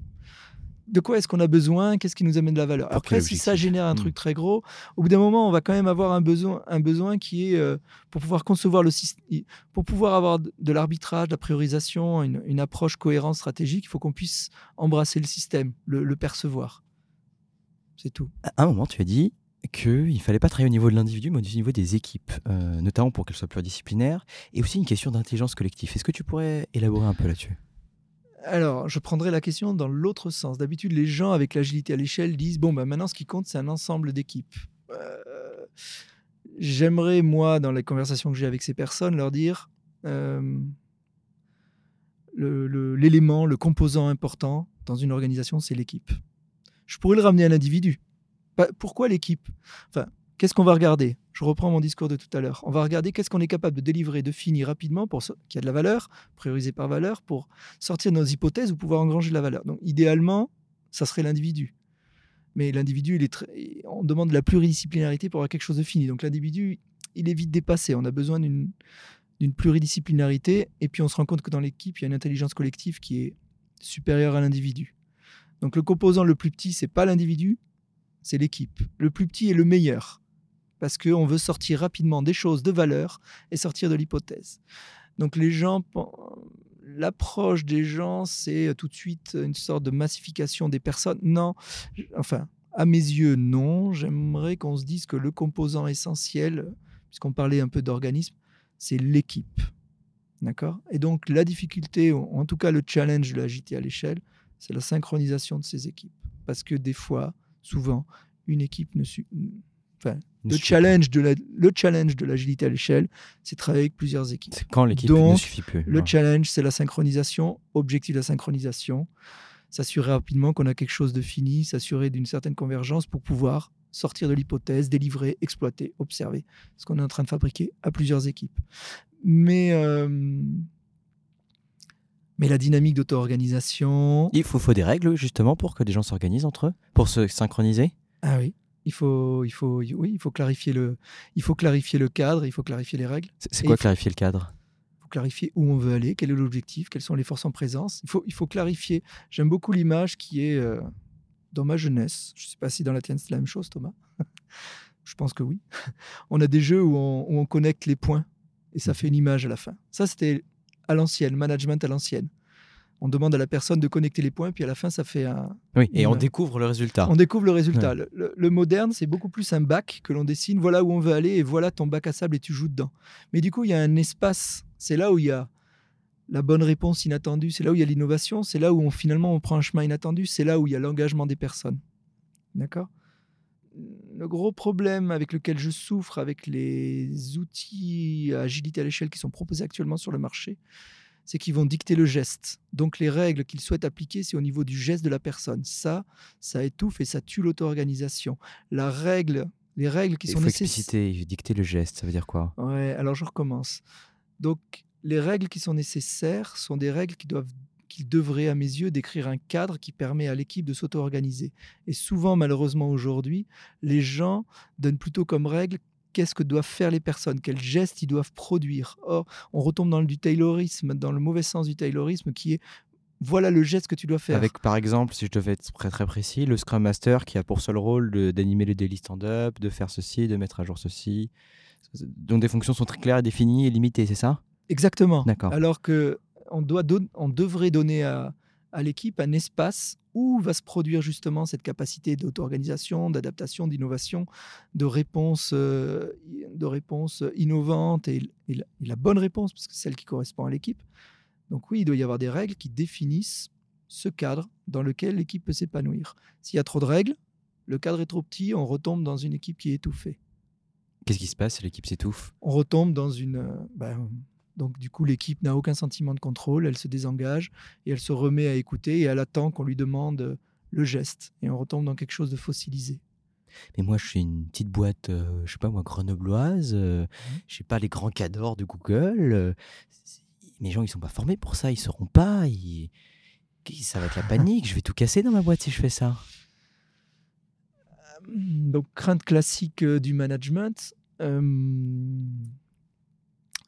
de quoi est-ce qu'on a besoin, qu'est-ce qui nous amène de la valeur. Après, si ça génère un hmm. truc très gros, au bout d'un moment, on va quand même avoir un besoin, un besoin qui est euh, pour pouvoir concevoir le système, pour pouvoir avoir de l'arbitrage, de la priorisation, une, approche cohérente, stratégique, il faut qu'on puisse embrasser le système, le, percevoir. C'est tout. À un moment, tu as dit qu'il ne fallait pas travailler au niveau de l'individu, mais au niveau des équipes, euh, notamment pour qu'elles soient pluridisciplinaires, et aussi une question d'intelligence collective. Est-ce que tu pourrais élaborer un peu là-dessus? Alors, je prendrai la question dans l'autre sens. D'habitude, les gens avec l'agilité à l'échelle disent bon, ben maintenant, ce qui compte, c'est un ensemble d'équipes. Euh, j'aimerais, moi, dans les conversations que j'ai avec ces personnes, leur dire euh, l'élément, le, composant important dans une organisation, c'est l'équipe. Je pourrais le ramener à l'individu. Pourquoi l'équipe? Qu'est-ce qu'on va regarder? Je reprends mon discours de tout à l'heure. On va regarder qu'est-ce qu'on est capable de délivrer, de finir rapidement pour qu'il a de la valeur, prioriser par valeur, pour sortir nos hypothèses ou pouvoir engranger de la valeur. Donc, idéalement, ça serait l'individu. Mais l'individu, on demande de la pluridisciplinarité pour avoir quelque chose de fini. Donc, l'individu, il est vite dépassé. On a besoin d'une pluridisciplinarité. Et puis, on se rend compte que dans l'équipe, il y a une intelligence collective qui est supérieure à l'individu. Donc, le composant le plus petit, c'est pas l'individu, c'est l'équipe. Le plus petit est le meilleur parce qu'on veut sortir rapidement des choses de valeur et sortir de l'hypothèse. Donc les gens, l'approche des gens, c'est tout de suite une sorte de massification des personnes. Non, enfin, à mes yeux, non. J'aimerais qu'on se dise que le composant essentiel, puisqu'on parlait un peu d'organisme, c'est l'équipe. D'accord? Et donc la difficulté, en tout cas le challenge de l'agité à l'échelle, c'est la synchronisation de ces équipes. Parce que des fois, souvent, une équipe ne, le challenge, de la, le challenge de l'agilité à l'échelle, c'est travailler avec plusieurs équipes. C'est quand l'équipe ne suffit plus. Le challenge, c'est la synchronisation. Objectif de la synchronisation, s'assurer rapidement qu'on a quelque chose de fini, s'assurer d'une certaine convergence pour pouvoir sortir de l'hypothèse, délivrer, exploiter, observer ce qu'on est en train de fabriquer à plusieurs équipes. Mais, euh, mais la dynamique d'auto-organisation... Il faut, faut des règles justement pour que des gens s'organisent entre eux, pour se synchroniser? Ah oui. Il faut, il faut, oui, il faut clarifier le, il faut clarifier le cadre, il faut clarifier les règles. C'est quoi clarifier le cadre? Il faut clarifier où on veut aller, quel est l'objectif, quelles sont les forces en présence. Il faut, il faut clarifier. J'aime beaucoup l'image qui est euh, dans ma jeunesse. Je ne sais pas si dans la tienne c'est la même chose, Thomas. <laughs> Je pense que oui. On a des jeux où on, où on connecte les points et ça mmh. fait une image à la fin. Ça, c'était à l'ancienne, management à l'ancienne on demande à la personne de connecter les points, puis à la fin, ça fait un. Oui, et on découvre le résultat. On découvre le résultat. Le, moderne, c'est beaucoup plus un bac que l'on dessine. Voilà où on veut aller, et voilà ton bac à sable, et tu joues dedans. Mais du coup, il y a un espace. C'est là où il y a la bonne réponse inattendue. C'est là où il y a l'innovation. C'est là où on, finalement on prend un chemin inattendu. C'est là où il y a l'engagement des personnes. D'accord? Le gros problème avec lequel je souffre avec les outils à agilité à l'échelle qui sont proposés actuellement sur le marché, c'est qu'ils vont dicter le geste. Donc les règles qu'ils souhaitent appliquer, c'est au niveau du geste de la personne. Ça, ça étouffe et ça tue l'auto-organisation. La règle, les règles qui sont nécessaires. dicter le geste, ça veut dire quoi? Ouais, alors je recommence. Donc les règles qui sont nécessaires sont des règles qui doivent qui devraient, à mes yeux, décrire un cadre qui permet à l'équipe de s'auto-organiser. Et souvent, malheureusement, aujourd'hui, les gens donnent plutôt comme règle qu'est-ce que doivent faire les personnes, quels gestes ils doivent produire. Or, on retombe dans le taylorisme, dans le mauvais sens du taylorisme qui est voilà le geste que tu dois faire. Avec par exemple, si je devais être très très précis, le Scrum Master qui a pour seul rôle d'animer le daily stand-up, de faire ceci, de mettre à jour ceci. dont des fonctions sont très claires et définies et limitées, c'est ça? Exactement. D'accord. Alors que on, doit on devrait donner à, à l'équipe un espace où va se produire justement cette capacité d'auto-organisation, d'adaptation, d'innovation, de réponse, euh, de réponse innovante et, la, bonne réponse, parce que c'est celle qui correspond à l'équipe. Donc oui, il doit y avoir des règles qui définissent ce cadre dans lequel l'équipe peut s'épanouir. S'il y a trop de règles, le cadre est trop petit, on retombe dans une équipe qui est étouffée. Qu'est-ce qui se passe si l'équipe s'étouffe? On retombe dans une... Euh, ben, donc du coup, l'équipe n'a aucun sentiment de contrôle, elle se désengage et elle se remet à écouter et elle attend qu'on lui demande le geste. Et on retombe dans quelque chose de fossilisé. Mais moi, je suis une petite boîte, euh, je sais pas moi, grenobloise. Euh, mmh. je sais pas les grands cadors de Google. Euh, mes gens, ils sont pas formés pour ça, ils sauront pas, ils... ça va être la panique, je vais tout casser dans ma boîte si je fais ça. Donc, crainte classique euh, du management, euh,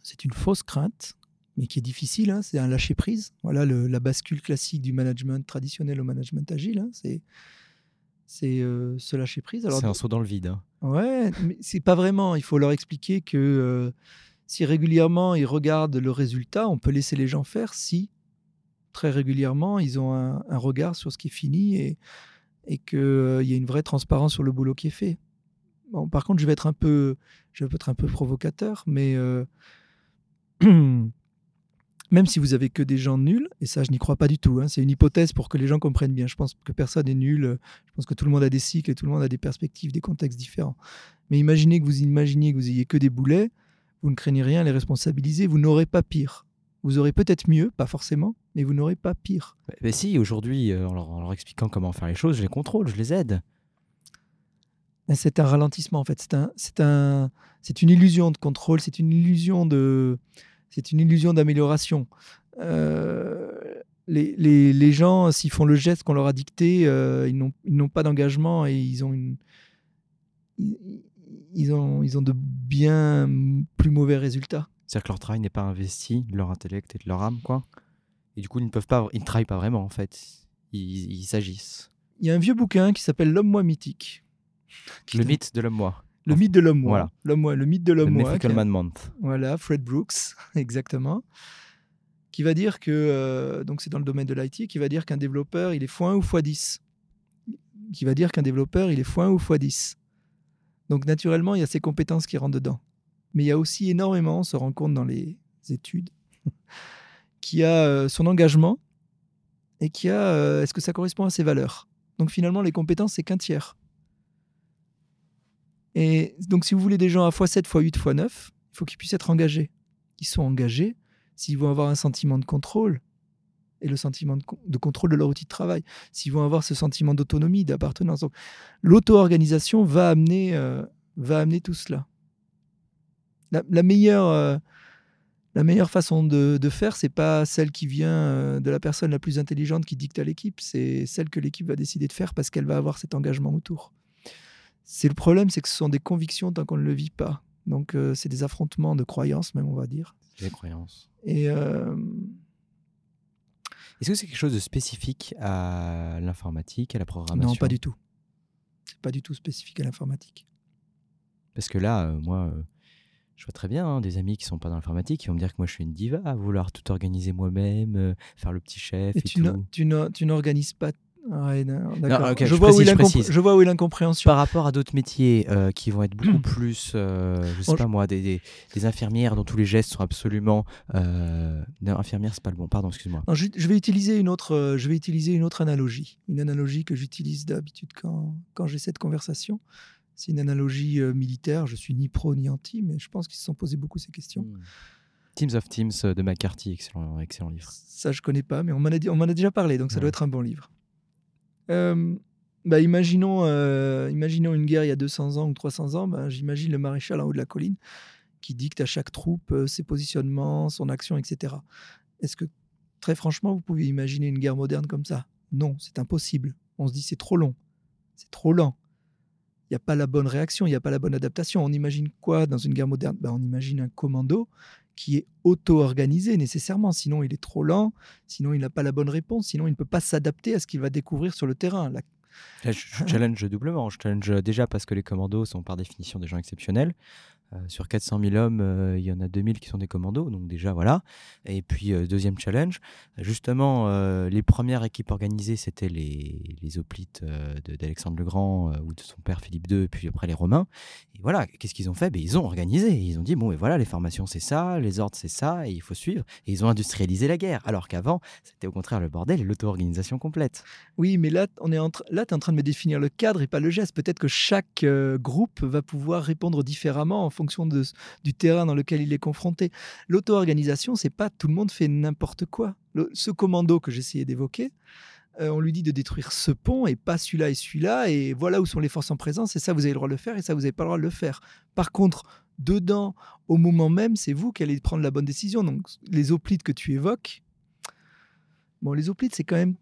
c'est une fausse crainte, mais qui est difficile, hein, c'est un lâcher-prise. Voilà la bascule classique du management traditionnel au management agile, hein, c'est c'est euh, se lâcher prise. C'est un saut dans le vide. Hein. Ouais, mais c'est pas vraiment. Il faut leur expliquer que si régulièrement ils regardent le résultat, on peut laisser les gens faire si très régulièrement ils ont un, regard sur ce qui est fini et, et qu'il euh, y a une vraie transparence sur le boulot qui est fait. Bon, par contre, je vais être un peu, je vais être un peu provocateur, mais euh, <clears throat> même si vous avez que des gens nuls, et ça je n'y crois pas du tout, hein, c'est une hypothèse pour que les gens comprennent bien. Je pense que personne n'est nul, je pense que tout le monde a des cycles et tout le monde a des perspectives, des contextes différents. Mais imaginez que vous imaginiez que vous ayez que des boulets, vous ne craignez rien les responsabiliser, vous n'aurez pas pire. Vous aurez peut-être mieux, pas forcément, mais vous n'aurez pas pire. Mais si, aujourd'hui, euh, en, leur expliquant comment faire les choses, je les contrôle, je les aide. C'est un ralentissement, en fait. C'est un, c'est un, c'est une illusion de contrôle, c'est une illusion de, c'est une illusion d'amélioration. Euh, les, les, les, gens, s'ils font le geste qu'on leur a dicté, euh, ils, n'ont, ils n'ont pas d'engagement et ils ont une, ils ont, ils ont de bien plus mauvais résultats. C'est-à-dire que leur travail n'est pas investi de leur intellect et de leur âme, quoi. Et du coup, ils ne peuvent pas, ils ne travaillent pas vraiment, en fait. Ils, s'agissent. Il y a un vieux bouquin qui s'appelle L'homme-moi mythique. Le mythe de l'homme-moi. Le mythe de l'homme-moi. Voilà. L'homme-moi, le mythe de l'homme-moi. Le Voilà, Fred Brooks, <laughs> exactement. Qui va dire que, euh, donc c'est dans le domaine de l'IT, qui va dire qu'un développeur, il est x1 ou x10. Qui va dire qu'un développeur, il est x1 ou x10. Donc naturellement, il y a ces compétences qui rentrent dedans. Mais il y a aussi énormément, on se rend compte dans les études, <laughs> qui a euh, son engagement et qui a euh, est-ce que ça correspond à ses valeurs? Donc finalement, les compétences, c'est qu'un tiers. Et donc si vous voulez des gens à x7, x8, x9, il faut qu'ils puissent être engagés. Ils sont engagés s'ils vont avoir un sentiment de contrôle, et le sentiment de, contrôle de leur outil de travail, s'ils vont avoir ce sentiment d'autonomie, d'appartenance. l'auto-organisation va amener, euh, tout cela. La, meilleure, euh, la meilleure façon de, de faire, c'est pas celle qui vient euh, de la personne la plus intelligente qui dicte à l'équipe, c'est celle que l'équipe va décider de faire parce qu'elle va avoir cet engagement autour. C'est le problème, c'est que ce sont des convictions tant qu'on ne le vit pas. Donc c'est des affrontements de croyances, même on va dire. Des croyances. Et est-ce que c'est quelque chose de spécifique à l'informatique, à la programmation? Non, pas du tout. C'est pas du tout spécifique à l'informatique. Parce que là, euh, moi, euh, je vois très bien hein, des amis qui sont pas dans l'informatique qui vont me dire que moi je suis une diva, à vouloir tout organiser moi-même, euh, faire le petit chef et, tu tout. Tu n'organises pas je, vois où je, vois où est l'incompréhension. Par rapport à d'autres métiers euh, qui vont être beaucoup <clears throat> plus, euh, je sais pas moi, des, des, infirmières dont tous les gestes sont absolument. Euh... Non, infirmière, c'est pas le bon. Pardon, excuse-moi. Je, vais utiliser une autre, euh, je vais utiliser une autre analogie, une analogie que j'utilise d'habitude quand, quand j'ai cette conversation. C'est une analogie euh, militaire. Je suis ni pro ni anti, mais je pense qu'ils se sont posés beaucoup ces questions. Hmm. Teams of Teams de McCarthy, excellent, excellent livre. Ça, je connais pas, mais on m'en a, a déjà parlé, donc ça doit être un bon livre. Euh, bah, imaginons, euh, imaginons une guerre il y a 200 ans ou 300 ans. Bah, J'imagine le maréchal en haut de la colline qui dicte à chaque troupe euh, ses positionnements, son action, etc. Est-ce que, très franchement, vous pouvez imaginer une guerre moderne comme ça? Non, c'est impossible. On se dit c'est trop long, c'est trop lent. Il n'y a pas la bonne réaction, il n'y a pas la bonne adaptation. On imagine quoi dans une guerre moderne? Bah, On imagine un commando qui est auto-organisé nécessairement, sinon il est trop lent, sinon il n'a pas la bonne réponse, sinon il ne peut pas s'adapter à ce qu'il va découvrir sur le terrain. je challenge doublement. Je challenge déjà parce que les commandos sont par définition des gens exceptionnels. Euh, sur 400 000 hommes, euh, il y en a 2000 qui sont des commandos, donc déjà voilà. Et puis euh, deuxième challenge, justement, les premières équipes organisées, c'était les, les hoplites d'Alexandre le Grand ou de son père Philippe II, puis après les Romains. Et voilà, qu'est-ce qu'ils ont fait? Ben, Ils ont organisé, ils ont dit, bon, et voilà, les formations c'est ça, les ordres c'est ça, et il faut suivre. Et ils ont industrialisé la guerre, alors qu'avant, c'était au contraire le bordel l'auto-organisation complète. Oui, mais là, on est tu es en train de me définir le cadre et pas le geste. Peut-être que chaque groupe va pouvoir répondre différemment en fonction de, du terrain dans lequel il est confronté. L'auto-organisation, c'est pas tout le monde fait n'importe quoi. ce commando que j'essayais d'évoquer, euh, on lui dit de détruire ce pont et pas celui-là et celui-là, et voilà où sont les forces en présence, et ça vous avez le droit de le faire, et ça vous n'avez pas le droit de le faire. Par contre, dedans au moment même, c'est vous qui allez prendre la bonne décision. Donc les hoplites que tu évoques, bon, les hoplites, c'est quand même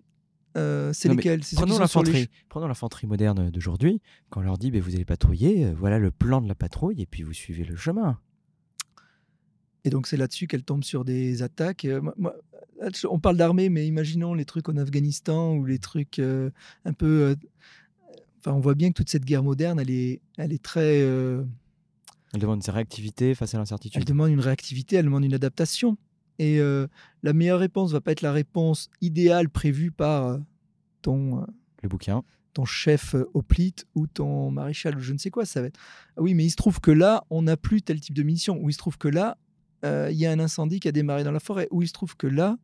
euh, c'est lesquels? Prenons l'infanterie les... l'infanterie moderne d'aujourd'hui. Quand on leur dit ben, vous allez patrouiller, euh, voilà le plan de la patrouille, et puis vous suivez le chemin. Et donc c'est là-dessus qu'elle tombe sur des attaques. Euh, on parle d'armée, mais imaginons les trucs en Afghanistan ou les trucs un peu. enfin, on voit bien que toute cette guerre moderne, elle est, elle est très. Elle demande une réactivité face à l'incertitude. Elle demande une réactivité, elle demande une adaptation. Et la meilleure réponse va pas être la réponse idéale prévue par ton le bouquin, ton chef hoplite ou ton maréchal ou je ne sais quoi. Ça va être ah oui, mais il se trouve que là, on n'a plus tel type de mission. Ou il se trouve que là, il y a un incendie qui a démarré dans la forêt. Ou il se trouve que là,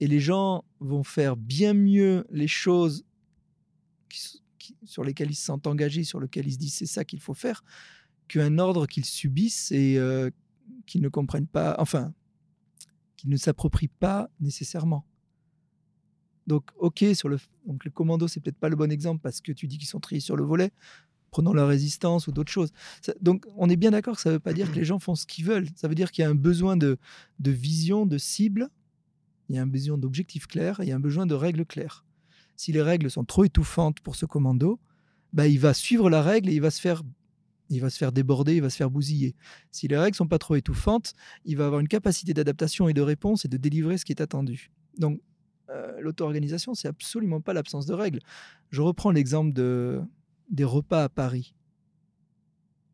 et les gens vont faire bien mieux les choses sur lesquelles ils se sentent engagés, sur lesquelles ils se disent c'est ça qu'il faut faire, qu'un ordre qu'ils subissent et qu'ils ne comprennent pas, enfin, qu'ils ne s'approprient pas nécessairement. Donc, ok, sur le, donc le commando, c'est peut-être pas le bon exemple parce que tu dis qu'ils sont triés sur le volet. Prenons la résistance ou d'autres choses. donc, on est bien d'accord que ça ne veut pas dire que les gens font ce qu'ils veulent. Ça veut dire qu'il y a un besoin de, de vision, de cible, il y a un besoin d'objectifs clairs, il y a un besoin de règles claires. Si les règles sont trop étouffantes pour ce commando, bah, il va suivre la règle et il va se faire il va se faire déborder, il va se faire bousiller. Si les règles sont pas trop étouffantes, il va avoir une capacité d'adaptation et de réponse et de délivrer ce qui est attendu. Donc, euh, l'auto-organisation, c'est absolument pas l'absence de règles. Je reprends l'exemple de, des repas à Paris.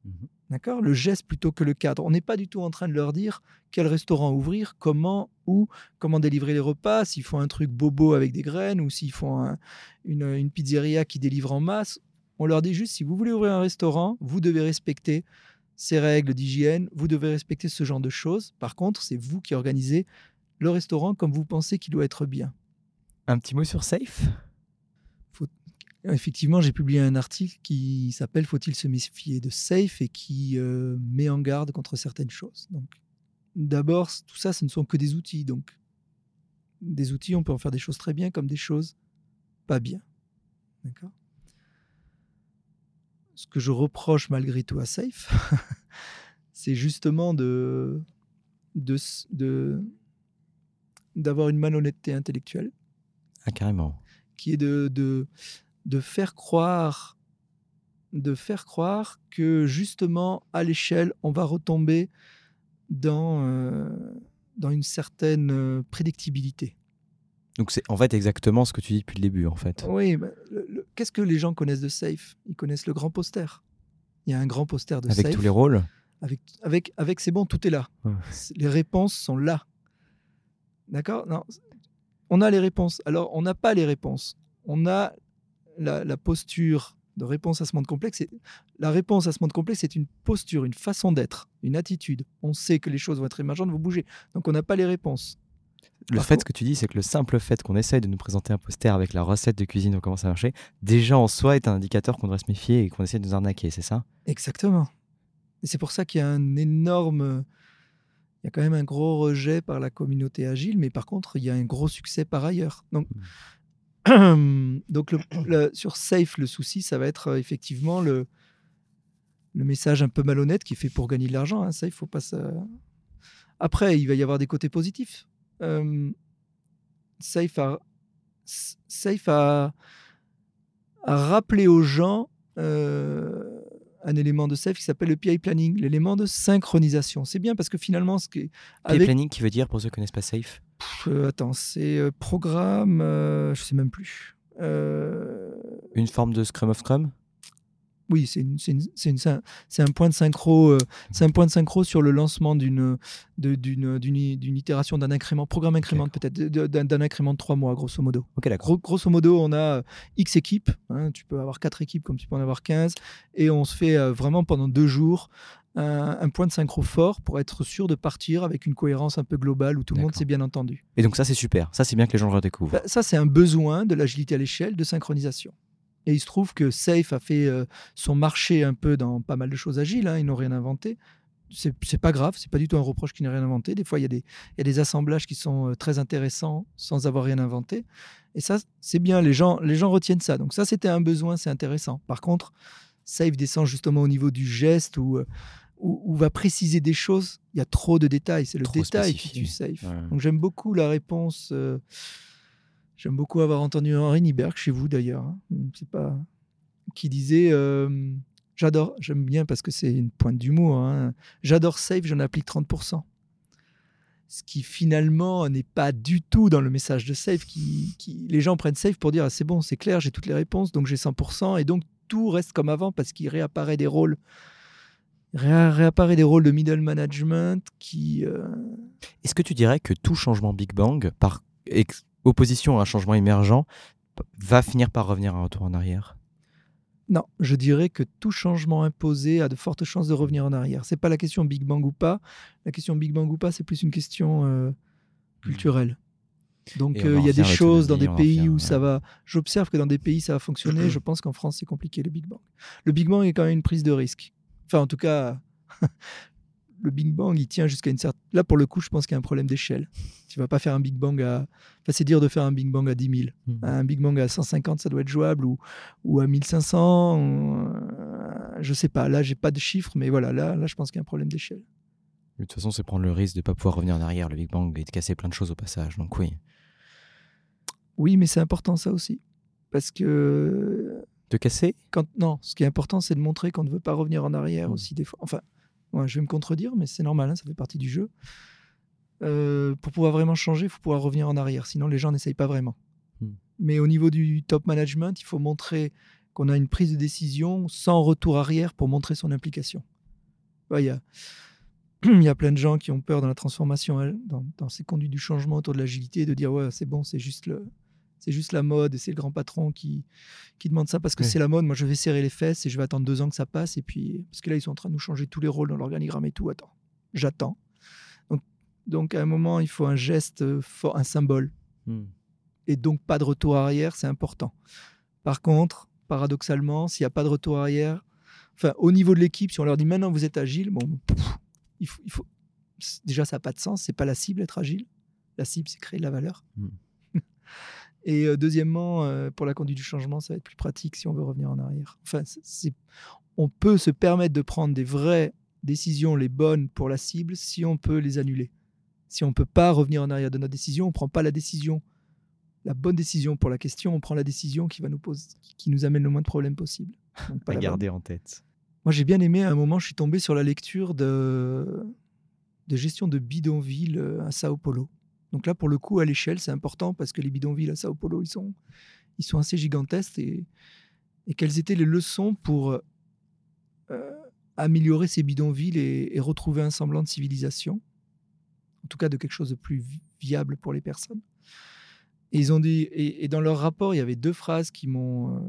Mmh D'accord? Le geste plutôt que le cadre. On n'est pas du tout en train de leur dire quel restaurant ouvrir, comment, où, comment délivrer les repas, s'ils font un truc bobo avec des graines ou s'ils font une, une, pizzeria qui délivre en masse. On leur dit juste, si vous voulez ouvrir un restaurant, vous devez respecter ces règles d'hygiène, vous devez respecter ce genre de choses. Par contre, c'est vous qui organisez le restaurant comme vous pensez qu'il doit être bien. Un petit mot sur Safe? Effectivement, j'ai publié un article qui s'appelle Faut-il se méfier de Safe et qui euh, met en garde contre certaines choses. Donc, d'abord, tout ça, ce ne sont que des outils. Donc, des outils, on peut en faire des choses très bien comme des choses pas bien. D'accord? Ce que je reproche malgré tout à Safe, <laughs> c'est justement de, de, d'avoir une malhonnêteté intellectuelle. Ah, carrément. Qui est de, de, de faire croire de faire croire que justement à l'échelle on va retomber dans, euh, dans une certaine euh, prédictibilité. Donc c'est en fait exactement ce que tu dis depuis le début en fait. Oui, bah, qu'est-ce que les gens connaissent de Safe? Ils connaissent le grand poster. Il y a un grand poster de Safe. Avec tous les rôles? Avec, avec, avec c'est bon, tout est là. Les réponses sont là. D'accord? Non, on a les réponses. Alors, on n'a pas les réponses. On a la, la, posture de réponse à ce monde complexe. La réponse à ce monde complexe, c'est une posture, une façon d'être, une attitude. On sait que les choses vont être émergentes, vont bouger. Donc, on n'a pas les réponses. Le fait que tu dis, c'est que le simple fait qu'on essaye de nous présenter un poster avec la recette de cuisine, on commence à marcher, déjà en soi est un indicateur qu'on devrait se méfier et qu'on essaie de nous arnaquer, c'est ça? Exactement. Et c'est pour ça qu'il y a un énorme. Il y a quand même un gros rejet par la communauté agile, mais par contre, il y a un gros succès par ailleurs. Donc, mmh. <clears throat> donc le, sur Safe, le souci, ça va être euh, effectivement le, le message un peu malhonnête qui fait pour gagner de l'argent. Hein. Faut pas ça. Après, il va y avoir des côtés positifs euh, Safe, a, Safe a, rappelé aux gens euh, un élément de Safe qui s'appelle le PI planning, l'élément de synchronisation. C'est bien parce que finalement, ce qui PI planning qui veut dire pour ceux qui connaissent pas Safe euh, Attends, c'est programme, je sais même plus. Une forme de Scrum of Scrum? Oui, c'est un point de synchro, euh, c'est un point de synchro sur le lancement d'une d'une itération d'un incrément, programme incrément peut-être d'un incrément de trois mois grosso modo. Ok, grosso modo, on a euh, X équipes. Hein, tu peux avoir quatre équipes comme tu peux en avoir 15 et on se fait euh, vraiment pendant deux jours un, point de synchro fort pour être sûr de partir avec une cohérence un peu globale où tout le monde s'est bien entendu. Et donc ça c'est super. Ça c'est bien que les gens le redécouvrent. Bah, ça c'est un besoin de l'agilité à l'échelle de synchronisation. Et il se trouve que Safe a fait euh, son marché un peu dans pas mal de choses agiles. Hein, ils n'ont rien inventé. C'est pas grave, c'est pas du tout un reproche qu'ils n'aient rien inventé. Des fois, il y, a des, y a des assemblages qui sont euh, très intéressants sans avoir rien inventé. Et ça, c'est bien, les gens, les gens retiennent ça. Donc ça, c'était un besoin, c'est intéressant. Par contre, Safe descend justement au niveau du geste ou ou, va préciser des choses. Il y a trop de détails. C'est le détail qui tue Safe. Donc j'aime beaucoup la réponse. J'aime beaucoup avoir entendu Henri Nieberg chez vous d'ailleurs. Hein. Pas qui disait J'adore, j'aime bien parce que c'est une pointe d'humour. Hein. J'adore Safe, j'en applique 30%. Ce qui finalement n'est pas du tout dans le message de Safe. Qui, les gens prennent Safe pour dire ah, c'est bon, c'est clair, j'ai toutes les réponses, donc j'ai 100%. Et donc tout reste comme avant parce qu'il réapparaît des rôles. réapparaît des rôles de middle management qui. Euh, Est-ce que tu dirais que tout changement Big Bang, par opposition à un changement émergent, va finir par revenir un retour en arrière? Non, je dirais que tout changement imposé a de fortes chances de revenir en arrière. C'est pas la question Big Bang ou pas. La question Big Bang ou pas, c'est plus une question euh, culturelle. Donc euh, il y a des choses dans des pays où ça va. J'observe que dans des pays ça va fonctionner. je <clears throat> pense qu'en France c'est compliqué le Big Bang. Le Big Bang est quand même une prise de risque. Enfin en tout cas, <laughs> le Big Bang, il tient jusqu'à une certaine. Là, pour le coup, je pense qu'il y a un problème d'échelle. Tu vas pas faire un Big Bang à. Enfin, c'est dire de faire un Big Bang à 10 000. Hmm. Un Big Bang à 150, ça doit être jouable, ou, ou à 1500. Ou... Euh, je sais pas. Là, j'ai pas de chiffres, mais voilà, là, là je pense qu'il y a un problème d'échelle. De toute façon, c'est prendre le risque de ne pas pouvoir revenir en arrière, le Big Bang, et de casser plein de choses au passage. Donc, oui. Oui, mais c'est important, ça aussi. Parce que. De casser? Quand... Non, ce qui est important, c'est de montrer qu'on ne veut pas revenir en arrière hmm. aussi, des fois. Enfin je vais me contredire, mais c'est normal, hein, ça fait partie du jeu. Euh, pour pouvoir vraiment changer, il faut pouvoir revenir en arrière, sinon les gens n'essayent pas vraiment. Hmm. Mais au niveau du top management, il faut montrer qu'on a une prise de décision sans retour arrière pour montrer son implication. Il y, a, <clears throat> y a plein de gens qui ont peur dans la transformation, hein, dans, dans ces conduites du changement autour de l'agilité, de dire ouais c'est bon, c'est juste le, c'est juste la mode et c'est le grand patron qui, qui demande ça parce que c'est la mode. Moi, je vais serrer les fesses et je vais attendre deux ans que ça passe. Et puis, parce que là, ils sont en train de nous changer tous les rôles dans l'organigramme et tout. Attends, j'attends. Donc, donc, à un moment, il faut un geste fort, un symbole. Hmm. Et donc, pas de retour arrière, c'est important. Par contre, paradoxalement, s'il n'y a pas de retour arrière, enfin, au niveau de l'équipe, si on leur dit maintenant vous êtes agile, bon, il faut, il faut, déjà, ça n'a pas de sens. C'est pas la cible, être agile. La cible, c'est créer de la valeur. Hmm. <laughs> Et euh, deuxièmement, euh, pour la conduite du changement, ça va être plus pratique si on veut revenir en arrière. Enfin, on peut se permettre de prendre des vraies décisions, les bonnes pour la cible, si on peut les annuler. Si on ne peut pas revenir en arrière de notre décision, on ne prend pas la décision, la bonne décision pour la question, on prend la décision qui, va nous, pose, qui nous amène le moins de problèmes possible. Donc, pas à garder en tête. Moi, j'ai bien aimé, à un moment, je suis tombé sur la lecture de, de gestion de bidonville euh, à Sao Paulo. Donc là, pour le coup, à l'échelle, c'est important parce que les bidonvilles à Sao Paulo, ils sont, ils sont assez gigantesques. Et, quelles étaient les leçons pour euh, améliorer ces bidonvilles et, retrouver un semblant de civilisation En tout cas, de quelque chose de plus viable pour les personnes? Et, ils ont dit, et, dans leur rapport, il y avait deux phrases qui m'ont euh,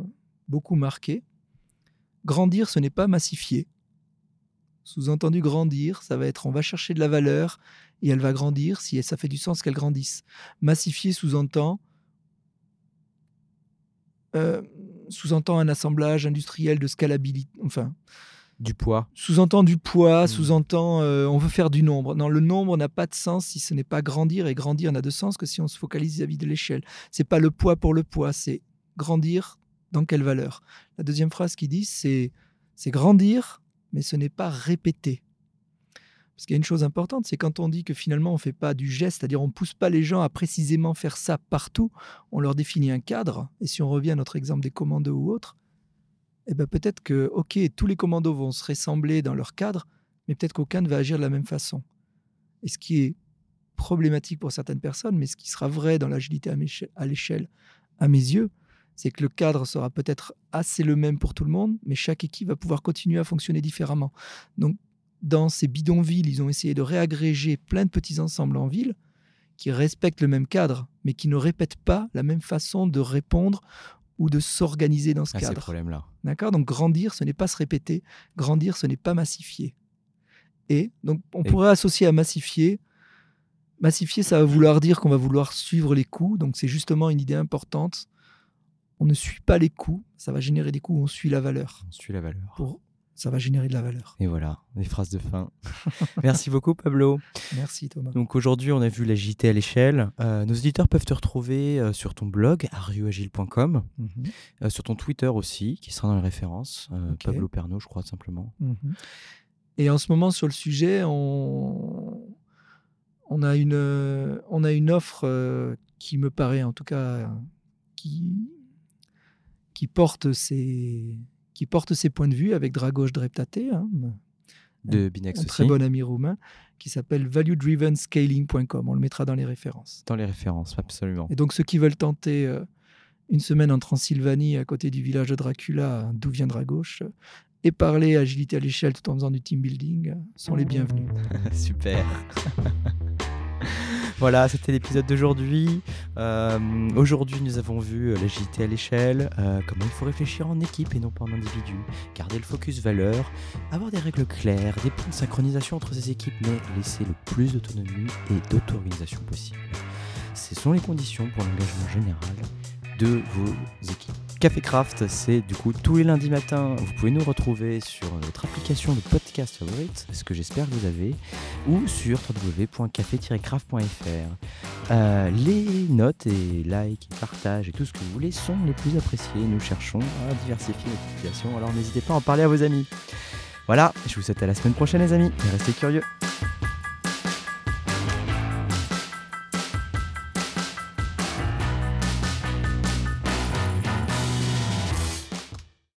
beaucoup marqué. Grandir, ce n'est pas massifier. Sous-entendu, grandir, ça va être on va chercher de la valeur et elle va grandir si ça fait du sens qu'elle grandisse. Massifier sous-entend euh, sous-entend un assemblage industriel de scalabilité, enfin. Du poids. Sous-entend du poids, hmm. sous-entend euh, on veut faire du nombre. Non, le nombre n'a pas de sens si ce n'est pas grandir, et grandir n'a de sens que si on se focalise vis-à-vis de l'échelle. C'est pas le poids pour le poids, c'est grandir dans quelle valeur. La deuxième phrase qui dit, c'est c'est grandir mais ce n'est pas répété. Parce qu'il y a une chose importante, c'est quand on dit que finalement on ne fait pas du geste, c'est-à-dire on ne pousse pas les gens à précisément faire ça partout, on leur définit un cadre, et si on revient à notre exemple des commandos ou autres, eh ben peut-être que, ok, tous les commandos vont se ressembler dans leur cadre, mais peut-être qu'aucun ne va agir de la même façon. Et ce qui est problématique pour certaines personnes, mais ce qui sera vrai dans l'agilité à l'échelle, à mes yeux, c'est que le cadre sera peut-être assez le même pour tout le monde, mais chaque équipe va pouvoir continuer à fonctionner différemment. Donc, dans ces bidonvilles, ils ont essayé de réagréger plein de petits ensembles en ville qui respectent le même cadre, mais qui ne répètent pas la même façon de répondre ou de s'organiser dans ce ah, cadre. problème-là. D'accord? Donc, grandir, ce n'est pas se répéter. Grandir, ce n'est pas massifier. Et donc, on pourrait associer à massifier Massifier, ça va vouloir dire qu'on va vouloir suivre les coups. Donc, c'est justement une idée importante on ne suit pas les coûts, ça va générer des coûts, on suit la valeur. On suit la valeur. Pour ça va générer de la valeur. Et voilà, les phrases de fin. <laughs> Merci beaucoup, Pablo. Merci, Thomas. Donc aujourd'hui, on a vu l'agilité à l'échelle. Euh, nos auditeurs peuvent te retrouver euh, sur ton blog, ariuagile.com, Mhm, euh, sur ton Twitter aussi, qui sera dans les références. Pablo Pernaud, je crois, simplement. mhm. Et en ce moment, sur le sujet, on, on, a, une, on a une offre qui me paraît, en tout cas, qui, qui, porte ses, qui porte ses points de vue avec Dragos Dreptate, hein, De Binex un aussi, très bon ami roumain, qui s'appelle valuedrivenscaling.com. On le mettra dans les références. dans les références, absolument. Et donc, ceux qui veulent tenter euh, une semaine en Transylvanie, à côté du village de Dracula, d'où vient Dragos, euh, et parler agilité à l'échelle tout en faisant du team building, euh, sont les bienvenus. <laughs> Super. <laughs> voilà, c'était l'épisode d'aujourd'hui. Euh, aujourd'hui, nous avons vu euh, l'agilité à l'échelle, euh, comment il faut réfléchir en équipe et non pas en individu, garder le focus valeur, avoir des règles claires, des points de synchronisation entre ces équipes, mais laisser le plus d'autonomie et d'auto-organisation possible. Ce sont les conditions pour l'engagement général de vos équipes. Café Craft, c'est du coup tous les lundis matins. Vous pouvez nous retrouver sur votre application de podcast favorite, ce que j'espère que vous avez, ou sur www.café-craft.fr. Euh, les notes et likes, partages et tout ce que vous voulez sont les plus appréciés. Nous cherchons à diversifier notre population, alors n'hésitez pas à en parler à vos amis. Voilà, je vous souhaite à la semaine prochaine les amis, et restez curieux.